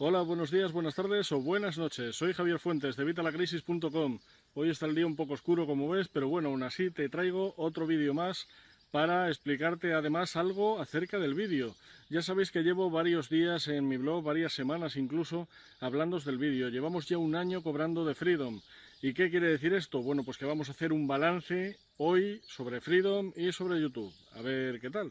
Hola, buenos días, buenas tardes o buenas noches. Soy Javier Fuentes de Vitalacrisis.com. Hoy está el día un poco oscuro como ves, pero bueno, aún así te traigo otro vídeo más para explicarte además algo acerca del vídeo. Ya sabéis que llevo varios días en mi blog, varias semanas incluso, hablando del vídeo. Llevamos ya un año cobrando de Freedom. ¿Y qué quiere decir esto? Bueno, pues que vamos a hacer un balance hoy sobre Freedom y sobre YouTube. A ver qué tal.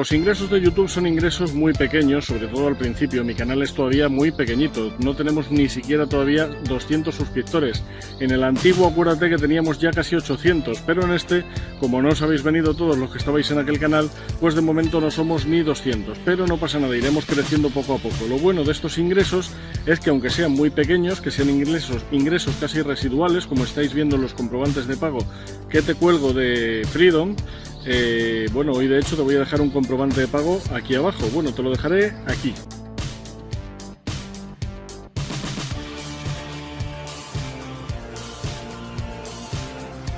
Los ingresos de YouTube son ingresos muy pequeños, sobre todo al principio. Mi canal es todavía muy pequeñito, no tenemos ni siquiera todavía 200 suscriptores. En el antiguo, acuérdate que teníamos ya casi 800, pero en este, como no os habéis venido todos los que estabais en aquel canal, pues de momento no somos ni 200. Pero no pasa nada, iremos creciendo poco a poco. Lo bueno de estos ingresos es que aunque sean muy pequeños, que sean ingresos, ingresos casi residuales, como estáis viendo en los comprobantes de pago que te cuelgo de Freedom, eh, bueno, hoy de hecho te voy a dejar un comprobante de pago aquí abajo. Bueno, te lo dejaré aquí.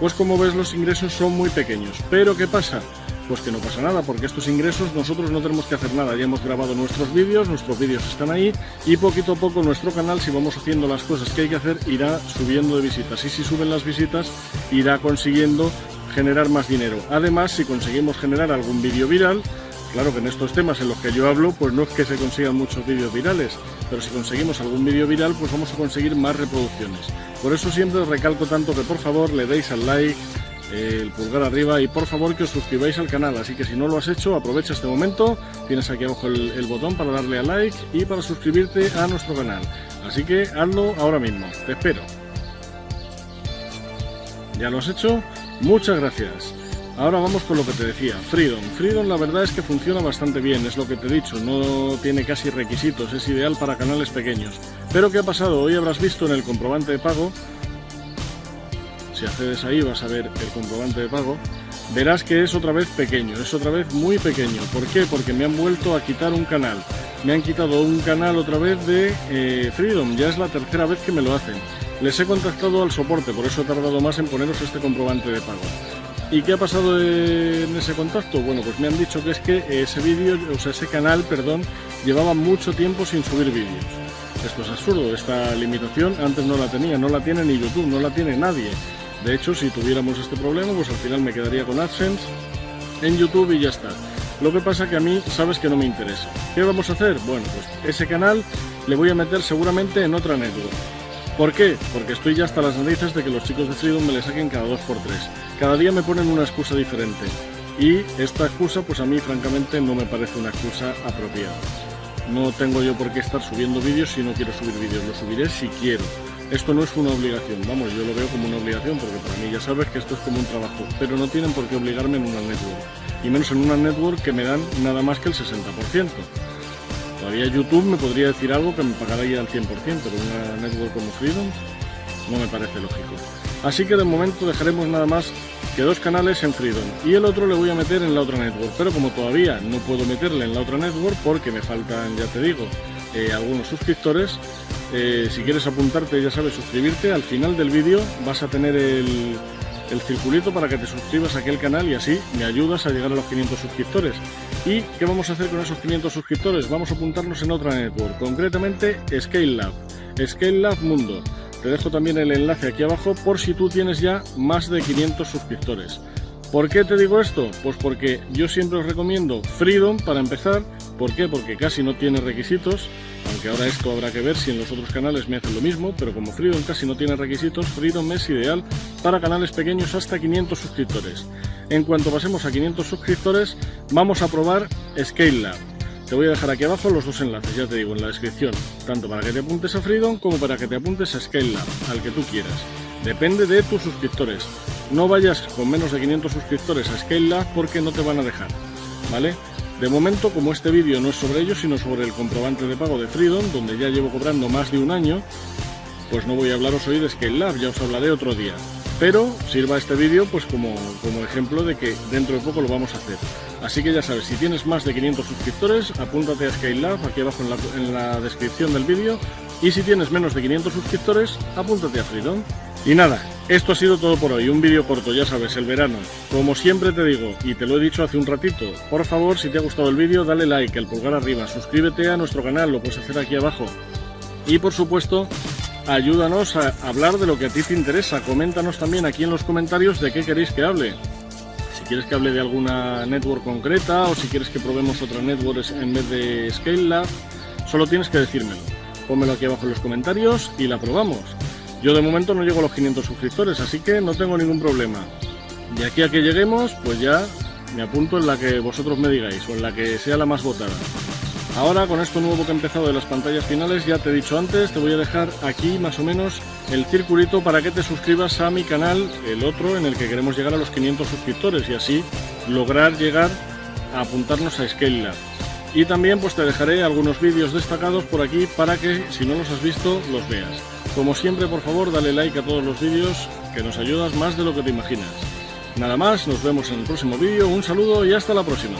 Pues como ves los ingresos son muy pequeños. Pero ¿qué pasa? Pues que no pasa nada, porque estos ingresos nosotros no tenemos que hacer nada. Ya hemos grabado nuestros vídeos, nuestros vídeos están ahí y poquito a poco nuestro canal, si vamos haciendo las cosas que hay que hacer, irá subiendo de visitas. Y si suben las visitas, irá consiguiendo generar más dinero. Además, si conseguimos generar algún vídeo viral, claro que en estos temas en los que yo hablo, pues no es que se consigan muchos vídeos virales, pero si conseguimos algún vídeo viral, pues vamos a conseguir más reproducciones. Por eso siempre os recalco tanto que por favor le deis al like, el pulgar arriba y por favor que os suscribáis al canal. Así que si no lo has hecho, aprovecha este momento. Tienes aquí abajo el, botón para darle a like y para suscribirte a nuestro canal. Así que hazlo ahora mismo. Te espero. ¿Ya lo has hecho? Muchas gracias. Ahora vamos con lo que te decía, Freedom. Freedom la verdad es que funciona bastante bien, es lo que te he dicho, no tiene casi requisitos, es ideal para canales pequeños. Pero ¿qué ha pasado? Hoy habrás visto en el comprobante de pago, si accedes ahí vas a ver el comprobante de pago, verás que es otra vez pequeño, es otra vez muy pequeño. ¿Por qué? Porque me han vuelto a quitar un canal. Me han quitado un canal otra vez de eh, Freedom, ya es la tercera vez que me lo hacen. Les he contactado al soporte, por eso he tardado más en poneros este comprobante de pago. ¿Y qué ha pasado en ese contacto? Bueno, pues me han dicho que es que ese vídeo, o sea, ese canal, perdón, llevaba mucho tiempo sin subir vídeos. Esto es absurdo, esta limitación antes no la tenía, no la tiene ni YouTube, no la tiene nadie. De hecho, si tuviéramos este problema, pues al final me quedaría con AdSense en YouTube y ya está. Lo que pasa que a mí sabes que no me interesa. ¿Qué vamos a hacer? Bueno, pues ese canal le voy a meter seguramente en otra network. ¿Por qué? Porque estoy ya hasta las narices de que los chicos de Freedom me le saquen cada dos por tres. Cada día me ponen una excusa diferente. Y esta excusa, pues a mí francamente no me parece una excusa apropiada. No tengo yo por qué estar subiendo vídeos si no quiero subir vídeos, lo subiré si quiero. Esto no es una obligación, vamos, yo lo veo como una obligación porque para mí ya sabes que esto es como un trabajo, pero no tienen por qué obligarme en una network. Y menos en una network que me dan nada más que el 60%. Todavía YouTube me podría decir algo que me pagara ya al 100%, pero una network como Freedom no me parece lógico. Así que de momento dejaremos nada más que dos canales en Freedom y el otro le voy a meter en la otra network, pero como todavía no puedo meterle en la otra network porque me faltan, ya te digo, eh, algunos suscriptores, eh, si quieres apuntarte, ya sabes, suscribirte, al final del vídeo vas a tener el, el circulito para que te suscribas a aquel canal y así me ayudas a llegar a los 500 suscriptores. ¿Y qué vamos a hacer con esos 500 suscriptores? Vamos a apuntarnos en otra network, concretamente Scale Lab, Scale Lab Mundo. Te dejo también el enlace aquí abajo por si tú tienes ya más de 500 suscriptores. ¿Por qué te digo esto? Pues porque yo siempre os recomiendo Freedom para empezar. ¿Por qué? Porque casi no tiene requisitos, aunque ahora esto habrá que ver si en los otros canales me hacen lo mismo, pero como Freedom casi no tiene requisitos, Freedom es ideal para canales pequeños hasta 500 suscriptores. En cuanto pasemos a 500 suscriptores, vamos a probar Scale Lab. Te voy a dejar aquí abajo los dos enlaces, ya te digo, en la descripción, tanto para que te apuntes a Freedom como para que te apuntes a Scale Lab, al que tú quieras. Depende de tus suscriptores. No vayas con menos de 500 suscriptores a Scale Lab porque no te van a dejar, ¿vale? De momento, como este vídeo no es sobre ello, sino sobre el comprobante de pago de Freedom, donde ya llevo cobrando más de un año, pues no voy a hablaros hoy de Scale Lab, ya os hablaré otro día. Pero sirva este vídeo pues como, como ejemplo de que dentro de poco lo vamos a hacer. Así que ya sabes, si tienes más de 500 suscriptores, apúntate a Skylab aquí abajo en la, en la descripción del vídeo. Y si tienes menos de 500 suscriptores, apúntate a Freedom. Y nada, esto ha sido todo por hoy, un vídeo corto, ya sabes, el verano. Como siempre te digo, y te lo he dicho hace un ratito, por favor, si te ha gustado el vídeo, dale like, el pulgar arriba, suscríbete a nuestro canal, lo puedes hacer aquí abajo. Y por supuesto, ayúdanos a hablar de lo que a ti te interesa. Coméntanos también aquí en los comentarios de qué queréis que hable si quieres que hable de alguna network concreta o si quieres que probemos otra network en vez de Scalelab, solo tienes que decírmelo. Pónmelo aquí abajo en los comentarios y la probamos. Yo de momento no llego a los 500 suscriptores, así que no tengo ningún problema. De aquí a que lleguemos, pues ya me apunto en la que vosotros me digáis o en la que sea la más votada. Ahora con esto nuevo que he empezado de las pantallas finales, ya te he dicho antes, te voy a dejar aquí más o menos el circulito para que te suscribas a mi canal, el otro en el que queremos llegar a los 500 suscriptores y así lograr llegar a apuntarnos a Scale Y también pues te dejaré algunos vídeos destacados por aquí para que si no los has visto los veas. Como siempre por favor dale like a todos los vídeos que nos ayudas más de lo que te imaginas. Nada más, nos vemos en el próximo vídeo, un saludo y hasta la próxima.